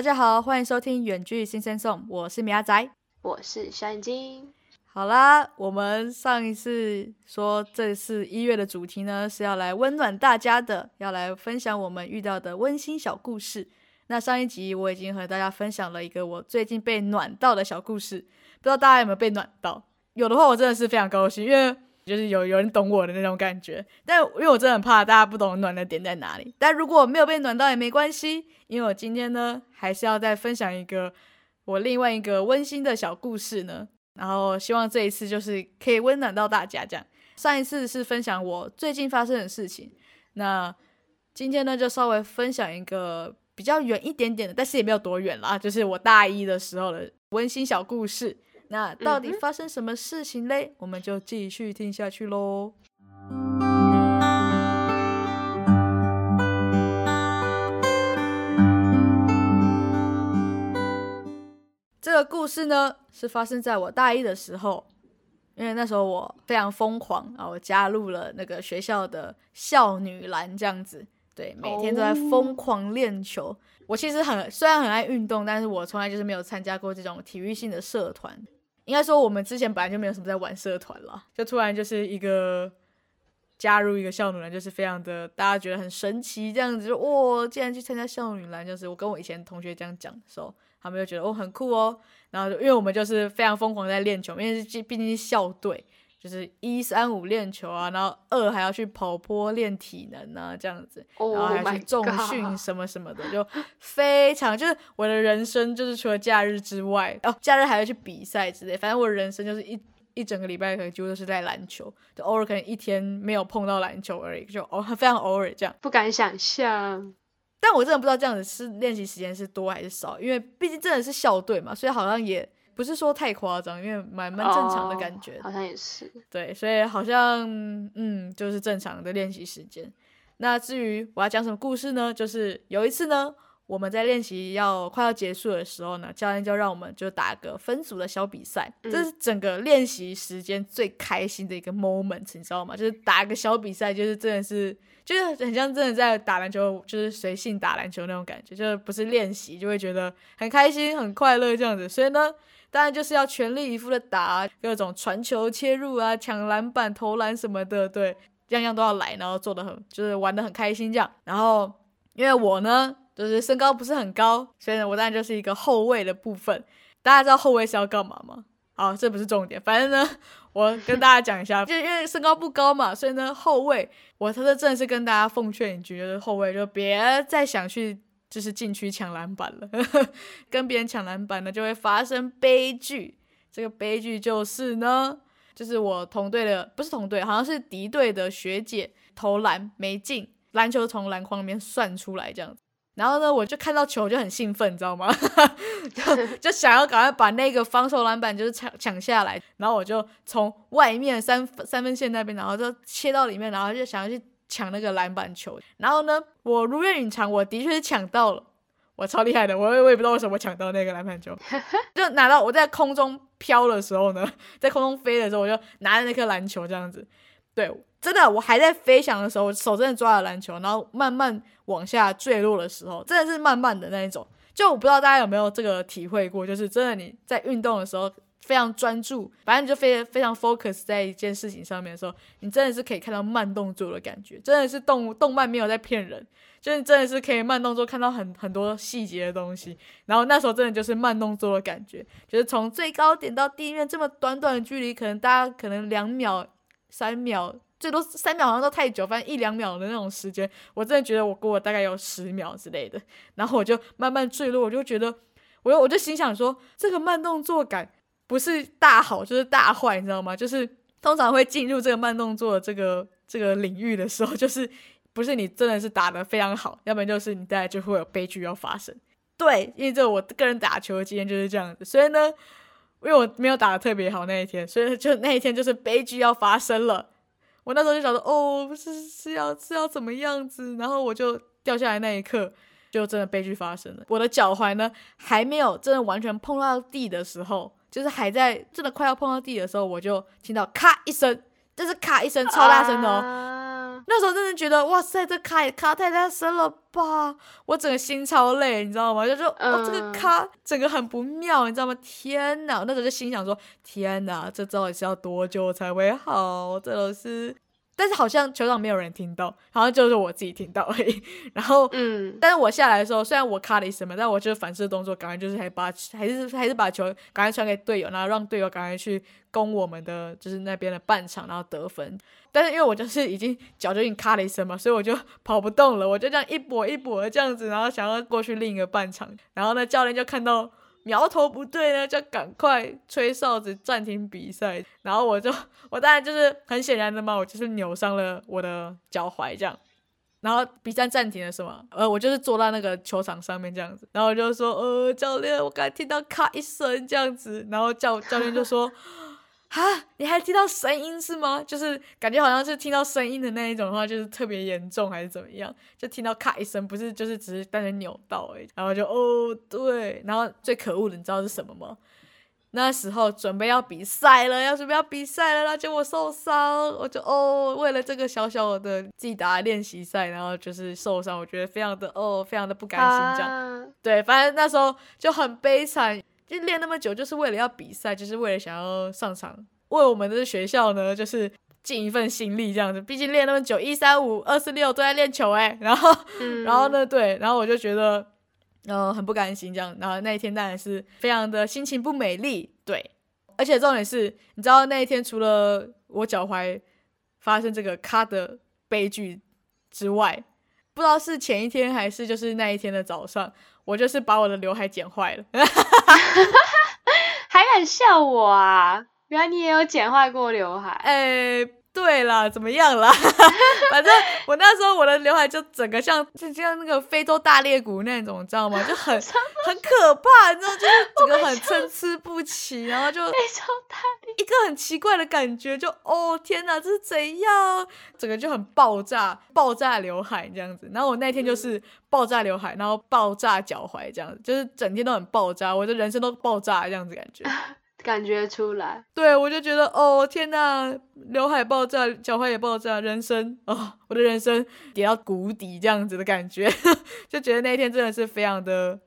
大家好，欢迎收听《远距新生颂》，我是米阿仔，我是小眼睛。好啦，我们上一次说这次一月的主题呢是要来温暖大家的，要来分享我们遇到的温馨小故事。那上一集我已经和大家分享了一个我最近被暖到的小故事，不知道大家有没有被暖到？有的话，我真的是非常高兴，因为就是有有人懂我的那种感觉。但因为我真的很怕大家不懂暖的点在哪里。但如果没有被暖到也没关系，因为我今天呢还是要再分享一个我另外一个温馨的小故事呢。然后希望这一次就是可以温暖到大家。这样，上一次是分享我最近发生的事情，那今天呢就稍微分享一个比较远一点点的，但是也没有多远啦，就是我大一的时候的温馨小故事。那到底发生什么事情嘞？我们就继续听下去喽。这个故事呢，是发生在我大一的时候，因为那时候我非常疯狂啊，我加入了那个学校的校女篮，这样子，对，每天都在疯狂练球。我其实很虽然很爱运动，但是我从来就是没有参加过这种体育性的社团。应该说，我们之前本来就没有什么在玩社团了，就突然就是一个加入一个校女篮，就是非常的大家觉得很神奇，这样子，就哇，竟然去参加校女篮，就是我跟我以前同学这样讲的时候。他们就觉得哦很酷哦，然后因为我们就是非常疯狂在练球，因为是毕竟是校队，就是一三五练球啊，然后二还要去跑坡练体能啊这样子，然后还去重训 什么什么的，就非常就是我的人生就是除了假日之外，哦假日还要去比赛之类，反正我的人生就是一一整个礼拜可能几乎都是在篮球，就偶尔可能一天没有碰到篮球而已，就偶 非常偶尔这样，不敢想象。但我真的不知道这样子是练习时间是多还是少，因为毕竟真的是校队嘛，所以好像也不是说太夸张，因为蛮蛮正常的感觉。好像也是。对，所以好像嗯，就是正常的练习时间。那至于我要讲什么故事呢？就是有一次呢，我们在练习要快要结束的时候呢，教练就让我们就打个分组的小比赛，这是整个练习时间最开心的一个 moment，你知道吗？就是打个小比赛，就是真的是。就是很像真的在打篮球，就是随性打篮球那种感觉，就是不是练习就会觉得很开心、很快乐这样子。所以呢，当然就是要全力以赴的打各种传球、切入啊、抢篮板、投篮什么的，对，样样都要来，然后做的很，就是玩的很开心这样。然后因为我呢，就是身高不是很高，所以呢，我当然就是一个后卫的部分。大家知道后卫是要干嘛吗？好，这不是重点，反正呢。我跟大家讲一下，就因为身高不高嘛，所以呢，后卫我他的真的是跟大家奉劝一句，就是后卫就别再想去就是禁区抢篮板了，跟别人抢篮板呢就会发生悲剧。这个悲剧就是呢，就是我同队的不是同队，好像是敌队的学姐投篮没进，篮球从篮筐里面算出来这样子。然后呢，我就看到球就很兴奋，你知道吗？就 就想要赶快把那个防守篮板就是抢抢下来。然后我就从外面三三分线那边，然后就切到里面，然后就想要去抢那个篮板球。然后呢，我如愿以偿，我的确是抢到了，我超厉害的。我我也不知道为什么抢到那个篮板球，就拿到我在空中飘的时候呢，在空中飞的时候，我就拿着那颗篮球这样子，对。真的，我还在飞翔的时候，我手真的抓了篮球，然后慢慢往下坠落的时候，真的是慢慢的那一种。就我不知道大家有没有这个体会过，就是真的你在运动的时候非常专注，反正你就非非常 focus 在一件事情上面的时候，你真的是可以看到慢动作的感觉，真的是动动漫没有在骗人，就是真的是可以慢动作看到很很多细节的东西。然后那时候真的就是慢动作的感觉，就是从最高点到地面这么短短的距离，可能大家可能两秒、三秒。最多三秒好像都太久，反正一两秒的那种时间，我真的觉得我过了大概有十秒之类的，然后我就慢慢坠落，我就觉得，我我就心想说，这个慢动作感不是大好就是大坏，你知道吗？就是通常会进入这个慢动作这个这个领域的时候，就是不是你真的是打的非常好，要不然就是你大概就会有悲剧要发生。对，因为这我个人打球的经验就是这样子，所以呢，因为我没有打的特别好那一天，所以就那一天就是悲剧要发生了。我那时候就想说，哦，是是要是要怎么样子，然后我就掉下来那一刻，就真的悲剧发生了。我的脚踝呢，还没有真的完全碰到地的时候，就是还在真的快要碰到地的时候，我就听到咔一声，就是咔一声超大声的哦。啊，那时候真的觉得哇塞，这咔也咔太大声了吧！我整个心超累，你知道吗？就说哦，这个咔整个很不妙，你知道吗？天哪！我那时候就心想说，天哪，这到底是要多久才会好？这都是，但是好像球场没有人听到，好像就是我自己听到而已。然后嗯，但是我下来的时候，虽然我卡了一声嘛，但我就是反射动作，赶快就是还把还是还是把球赶快传给队友，然后让队友赶快去攻我们的就是那边的半场，然后得分。但是因为我就是已经脚就已经卡了一声嘛，所以我就跑不动了，我就这样一跛一跛的这样子，然后想要过去另一个半场，然后呢教练就看到。苗头不对呢，就赶快吹哨子暂停比赛。然后我就，我当然就是很显然的嘛，我就是扭伤了我的脚踝这样。然后比赛暂停了是吗？呃，我就是坐在那个球场上面这样子，然后我就说，呃，教练，我刚才听到咔一声这样子，然后教教练就说，哈，你还听到声音是吗？就是感觉好像是听到声音的那一种的话，就是特别严重还是怎么样？就听到咔一声，不是就是只是单纯扭到而已。然后就哦对，然后最可恶的你知道是什么吗？那时候准备要比赛了，要准备要比赛了，然后结果受伤，我就哦，为了这个小小的自己打练习赛，然后就是受伤，我觉得非常的哦，非常的不甘心这样。啊对，反正那时候就很悲惨，就练那么久，就是为了要比赛，就是为了想要上场，为我们的学校呢，就是尽一份心力这样子。毕竟练那么久，一三五、二四六都在练球哎，然后嗯，然后？呢，对，然后我就觉得，呃，很不甘心这样。然后那一天当然是非常的心情不美丽，对。而且重点是，你知道那一天除了我脚踝发生这个咔的悲剧之外，不知道是前一天还是就是那一天的早上，我就是把我的刘海剪坏了。还敢笑我啊？原来你也有剪坏过刘海。哎，对啦，怎么样啦？反正我那时候我的刘海就整个像就像那个非洲大裂谷那种，你知道吗？就很很可怕，你知道，就是整个很参差不齐，然后就非洲大一个很奇怪的感觉，就哦天哪，这是怎样？整个就很爆炸，爆炸刘海这样子。然后我那天就是爆炸刘海，然后爆炸脚踝这样子，就是整天都很爆炸，我的人生都爆炸这样子感觉。感觉出来，对，我就觉得哦天呐，刘海爆炸，脚踝也爆炸，人生哦，我的人生跌到谷底这样子的感觉，就觉得那一天真的是非常的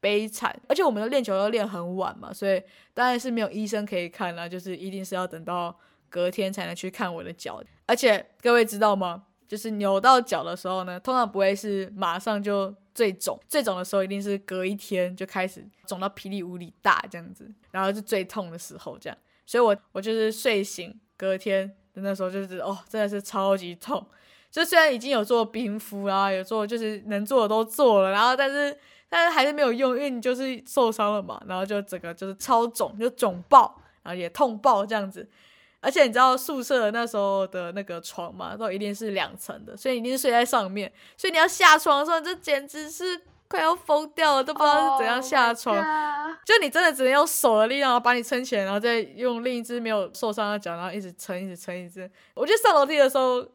悲惨。而且我们的练球要练很晚嘛，所以当然是没有医生可以看啦，就是一定是要等到隔天才能去看我的脚。而且各位知道吗？就是扭到脚的时候呢，通常不会是马上就最肿，最肿的时候一定是隔一天就开始肿到霹雳无敌大这样子，然后是最痛的时候这样。所以我我就是睡醒隔天的那时候就是哦，真的是超级痛。就虽然已经有做冰敷啊，有做就是能做的都做了，然后但是但是还是没有用，因为你就是受伤了嘛，然后就整个就是超肿，就肿爆，然后也痛爆这样子。而且你知道宿舍那时候的那个床嘛，都一定是两层的，所以一定是睡在上面，所以你要下床的时候，这简直是快要疯掉了，都不知道是怎样下床。Oh 就你真的只能用手的力量把你撑起来，然后再用另一只没有受伤的脚，然后一直撑，一直撑，一直。我觉得上楼梯的时候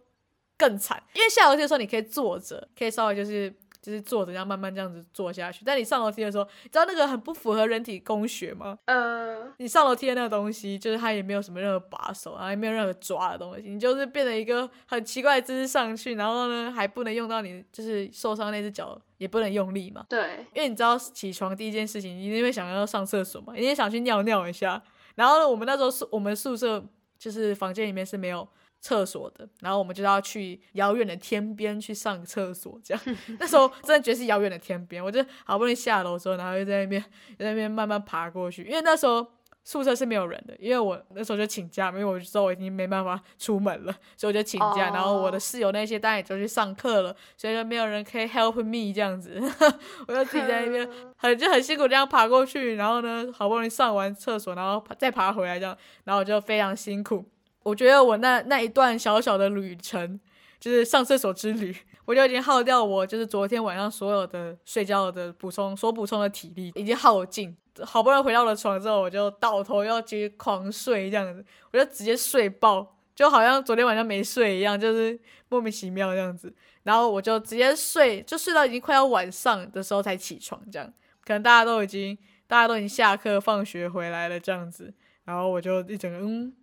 更惨，因为下楼梯的时候你可以坐着，可以稍微就是就是坐着，这样慢慢这样子坐下去。但你上楼梯的时候，你知道那个很不符合人体工学吗？呃，你上楼梯的那个东西，就是它也没有什么任何把手，然后也没有任何抓的东西，你就是变成一个很奇怪的姿势上去，然后呢还不能用到你就是受伤那只脚，也不能用力嘛。对，因为你知道起床第一件事情，你一定会想要上厕所嘛，一定想去尿尿一下。然后呢，我们那时候宿我们宿舍就是房间里面是没有厕所的，然后我们就要去遥远的天边去上厕所，这样。那时候真的觉得是遥远的天边，我就好不容易下楼之后，然后又在那边在那边慢慢爬过去，因为那时候。宿舍是没有人的，因为我那时候就请假，因为我知道我已经没办法出门了，所以我就请假。哦然后我的室友那些当然也都去上课了，所以就没有人可以 help me 这样子，我就自己在那边很就很辛苦这样爬过去，然后呢好不容易上完厕所，然后再爬回来这样，然后我就非常辛苦。我觉得我那那一段小小的旅程，就是上厕所之旅，我就已经耗掉我就是昨天晚上所有的睡觉的补充所补充的体力已经耗尽。好不容易回到了床之后，我就倒头要继续狂睡这样子，我就直接睡爆，就好像昨天晚上没睡一样，就是莫名其妙这样子。然后我就直接睡，就睡到已经快要晚上的时候才起床，这样可能大家都已经大家都已经下课放学回来了这样子，然后我就一整个嗯，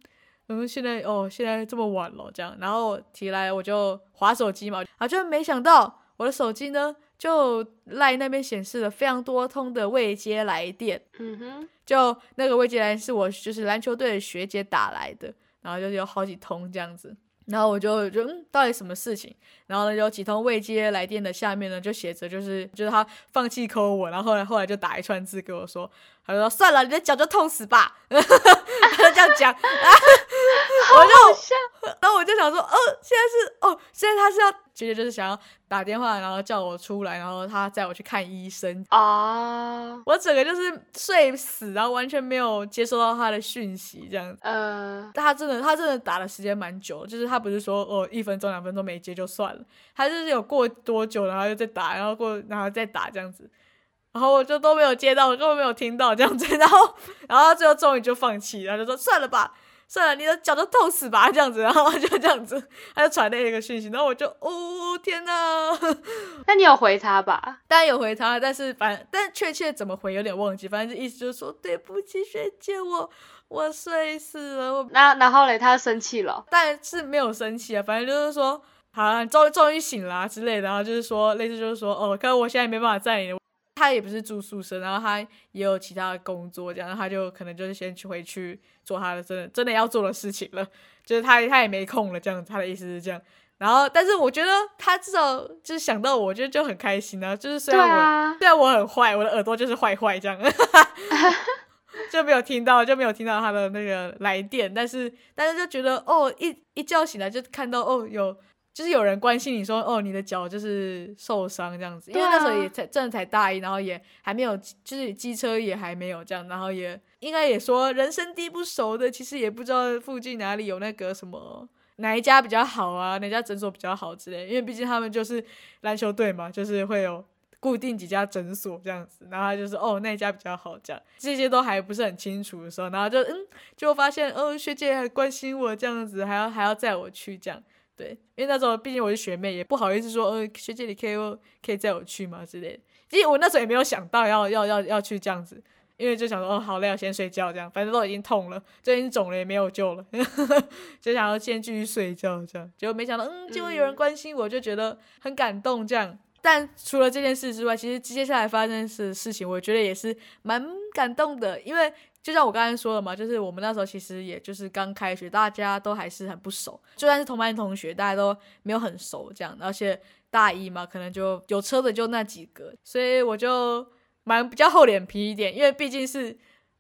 嗯，现在哦，现在这么晚了，这样，然后提来我就划手机嘛，啊，就没想到我的手机呢，就赖那边显示了非常多通的未接来电，嗯哼，就那个未接来电是我就是篮球队的学姐打来的，然后就有好几通这样子。然后我就就嗯，到底什么事情？然后呢，有几通未接来电的下面呢，就写着就是就是他放弃抠我，然后后来后来就打一串字给我说，他说算了，你的脚就痛死吧，他就这样讲，啊我就 然后我就想说，哦，现在是哦，现在他是要姐姐就是想要打电话，然后叫我出来，然后他载我去看医生。啊，我整个就是睡死，然后完全没有接收到他的讯息这样子，呃，但他真的他真的打的时间蛮久，就是他不是说哦一分钟两分钟没接就算了，他就是有过多久，然后又再打，然后过然后再打这样子，然后我就都没有接到，我根本没有听到这样子，然后然后最后终于就放弃，然后就说算了吧。算了，你的脚都痛死吧，这样子，然后就这样子，他就传那一个讯息，然后我就，哦天哪！那你有回他吧？当然有回他，但是反，但确切怎么回有点忘记，反正就意思就是说对不起学姐，我我睡死了。我那然后嘞，他生气了，但是没有生气啊，反正就是说，好，终于终于醒了之类的，然后就是说，类似就是说，哦，可是我现在没办法载你。他也不是住宿舍，然后他也有其他的工作，这样他就可能就是先去回去做他的真的真的要做的事情了，就是他他也没空了，这样他的意思是这样。然后，但是我觉得他至少就是想到我，觉得就很开心啊。就是虽然我虽然我很坏，我的耳朵就是坏坏这样，就没有听到就没有听到他的那个来电，但是但是就觉得哦，一一觉醒来就看到哦有。就是有人关心你说哦，你的脚就是受伤这样子，因为那时候也才真的才大一，然后也还没有，就是机车也还没有这样，然后也应该也说人生地不熟的，其实也不知道附近哪里有那个什么哪一家比较好啊，哪家诊所比较好之类，因为毕竟他们就是篮球队嘛，就是会有固定几家诊所这样子，然后就是哦那一家比较好。这样，这些都还不是很清楚的时候，然后就嗯就发现哦学姐还关心我这样子，还要还要载我去。这样。对，因为那时候毕竟我是学妹，也不好意思说，呃，学姐你可以可以载我去吗之类的。其实我那时候也没有想到要要要要去这样子，因为就想说，哦，好累，要先睡觉这样，反正都已经痛了，这已经肿了也没有救了，就想要先继续睡觉这样。结果没想到，嗯，结果有人关心我，就觉得很感动这样。但除了这件事之外，其实接下来发生的事情，我觉得也是蛮感动的，因为。就像我刚才说的嘛，就是我们那时候其实也就是刚开学，大家都还是很不熟，就算是同班同学，大家都没有很熟这样。而且大一嘛，可能就有车的就那几个，所以我就蛮比较厚脸皮一点，因为毕竟是，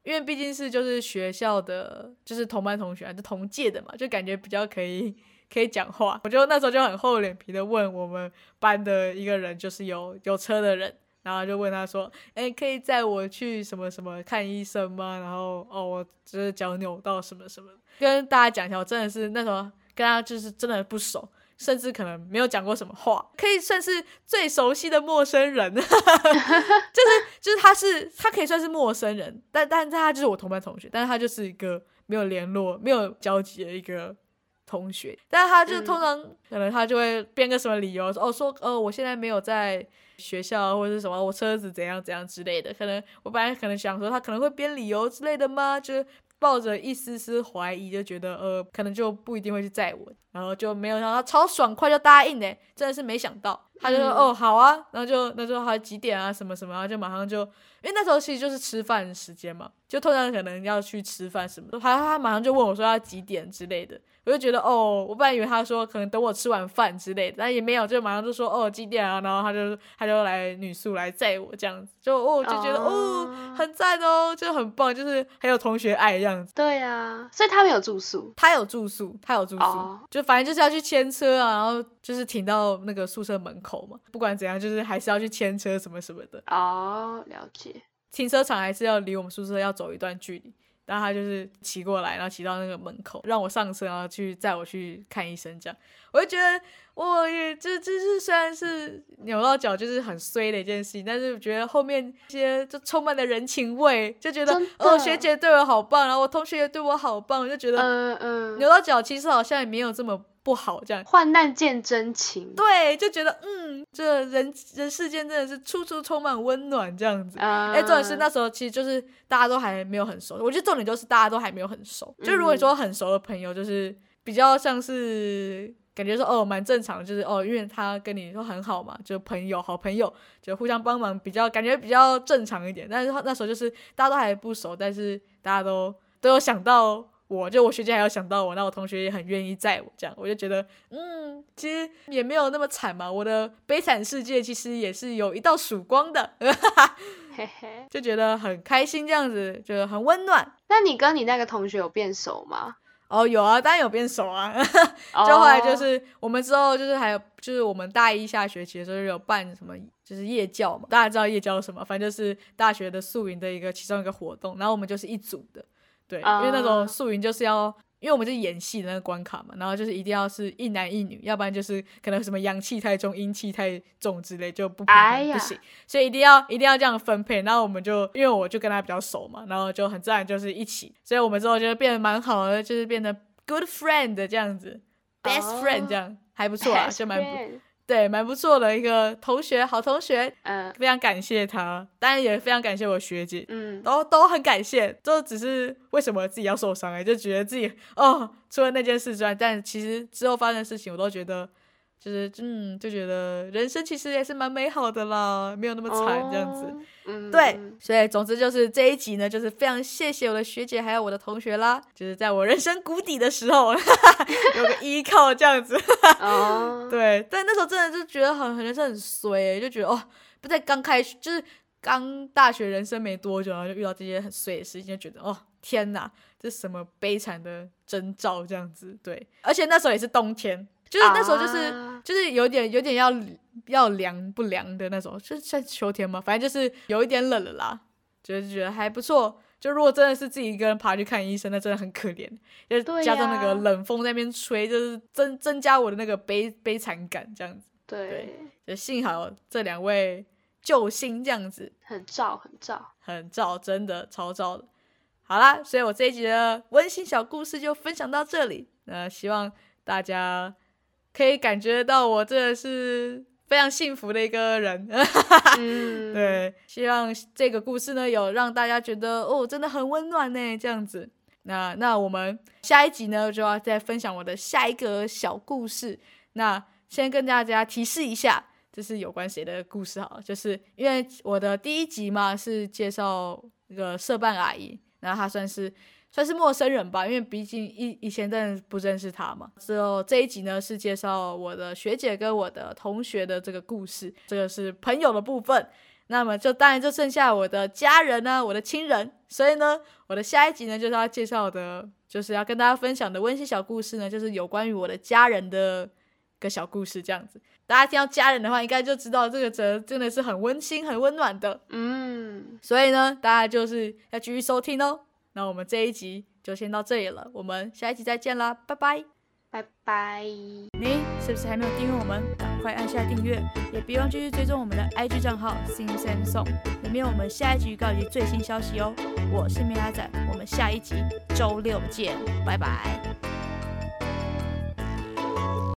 因为毕竟是就是学校的，就是同班同学，就同届的嘛，就感觉比较可以可以讲话。我就那时候就很厚脸皮的问我们班的一个人，就是有有车的人。然后就问他说：“哎，可以载我去什么什么看医生吗？”然后哦，我就是脚扭到什么什么。跟大家讲一下，我真的是那时候跟他就是真的不熟，甚至可能没有讲过什么话，可以算是最熟悉的陌生人。就是就是他是他可以算是陌生人，但但他就是我同班同学，但是他就是一个没有联络、没有交集的一个同学。但是他就通常可能他就会编个什么理由说：“哦，说呃，我现在没有在。”学校或者是什么，我车子怎样怎样之类的，可能我本来可能想说他可能会编理由之类的吗？就是抱着一丝丝怀疑，就觉得呃，可能就不一定会去载我，然后就没有想到超爽快就答应呢，真的是没想到，他就说哦好啊，然后就那就还几点啊什么什么，然后就马上就，因为那时候其实就是吃饭时间嘛，就通常可能要去吃饭什么，他他马上就问我说要几点之类的。我就觉得哦，我本来以为他说可能等我吃完饭之类的，但也没有，就马上就说哦几点啊，然后他就他就来女宿来载我这样子，就哦就觉得哦很赞哦，就很棒，就是很有同学爱这样子。对啊，所以他们有住宿，他有住宿，他有住宿，就反正就是要去牵车啊，然后就是停到那个宿舍门口嘛，不管怎样，就是还是要去牵车什么什么的。哦，了解。停车场还是要离我们宿舍要走一段距离。然后他就是骑过来，然后骑到那个门口，让我上车，然后去载我去看医生。这样，我就觉得我也这这是虽然是扭到脚，就是很衰的一件事情，但是我觉得后面一些就充满了人情味，就觉得哦学姐对我好棒，然后我同学也对我好棒，我就觉得嗯嗯，扭到脚其实好像也没有这么不好，这样患难见真情。对，就觉得嗯，这人人世间真的是处处充满温暖这样子。嗯，哎，重点是那时候其实就是大家都还没有很熟，我觉得重点就是大家都还没有很熟。就如果你说很熟的朋友，就是比较像是感觉说哦蛮正常的，就是哦因为他跟你说很好嘛，就朋友好朋友就互相帮忙，比较感觉比较正常一点。但是那时候就是大家都还不熟，但是大家都都有想到。我就我学姐还有想到我，那我同学也很愿意载我，这样我就觉得，嗯，其实也没有那么惨嘛。我的悲惨世界其实也是有一道曙光的，就觉得很开心，这样子就很温暖。那你跟你那个同学有变熟吗？哦，有啊，当然有变熟啊。哦 就后来就是我们之后就是还有就是我们大一下学期的时候有办什么就是夜教嘛，大家知道夜教是什么？反正就是大学的宿营的一个其中一个活动，然后我们就是一组的。对，因为那种啊宿营就是要，因为我们是演戏的那个关卡嘛，然后就是一定要是一男一女，要不然就是可能什么阳气太重、阴气太重之类就不不行，所以一定要一定要这样分配。然后我们就因为我就跟他比较熟嘛，然后就很自然就是一起，所以我们之后就变得蛮好的，就是变得 good friend 这样子，best 哦 friend 这样、还不错啊，就蛮不对，蛮不错的一个同学，好同学，嗯非常感谢他，当然也非常感谢我学姐，嗯，都都很感谢，就只是为什么自己要受伤哎、就觉得自己哦，除了那件事之外，但其实之后发生的事情，我都觉得就是嗯，就觉得人生其实也是蛮美好的啦，没有那么惨这样子。哦。嗯，对，所以总之就是这一集呢，就是非常谢谢我的学姐还有我的同学啦，就是在我人生谷底的时候 有个依靠这样子。哦，对，但那时候真的就觉得很很人生很衰、欸，就觉得哦，不在刚开学，就是刚大学人生没多久，然后就遇到这些很衰的事情，就觉得哦天哪，这是什么悲惨的征兆这样子。对，而且那时候也是冬天，就是那时候就是、啊就是有点有点要要凉不凉的那种，就是算秋天嘛，反正就是有一点冷了啦，就是觉得还不错。就如果真的是自己一个人爬去看医生，那真的很可怜。就对加上那个冷风在那边吹，就是增增加我的那个悲悲惨感，这样子。对，就幸好这两位救星这样子，很照很照。很照，真的超照的。好啦，所以我这一集的温馨小故事就分享到这里。那希望大家可以感觉到我真的是非常幸福的一个人。嗯，，对，希望这个故事呢有让大家觉得哦，真的很温暖呢，这样子。那那我们下一集呢就要再分享我的下一个小故事。那先跟大家提示一下，这是有关谁的故事好了，就是因为我的第一集嘛是介绍那个社办阿姨，然后她算是算是陌生人吧，因为毕竟以以前真的不认识他嘛。之后这一集呢是介绍我的学姐跟我的同学的这个故事，这个是朋友的部分。那么就当然就剩下我的家人呢、我的亲人。所以呢，我的下一集呢就是要介绍的，就是要跟大家分享的温馨小故事呢，就是有关于我的家人的一个小故事，这样子。大家听到家人的话，应该就知道这个则真的是很温馨、很温暖的。嗯，所以呢，大家就是要继续收听哦。那我们这一集就先到这里了，我们下一集再见啦，拜拜。拜拜。你是不是还没有订阅我们？赶快按下订阅，也别忘继续追踪我们的 IG 账号 Sing Sam Song，里面有我们下一集预告以及最新消息哦。我是米拉仔，我们下一集周六见，拜拜。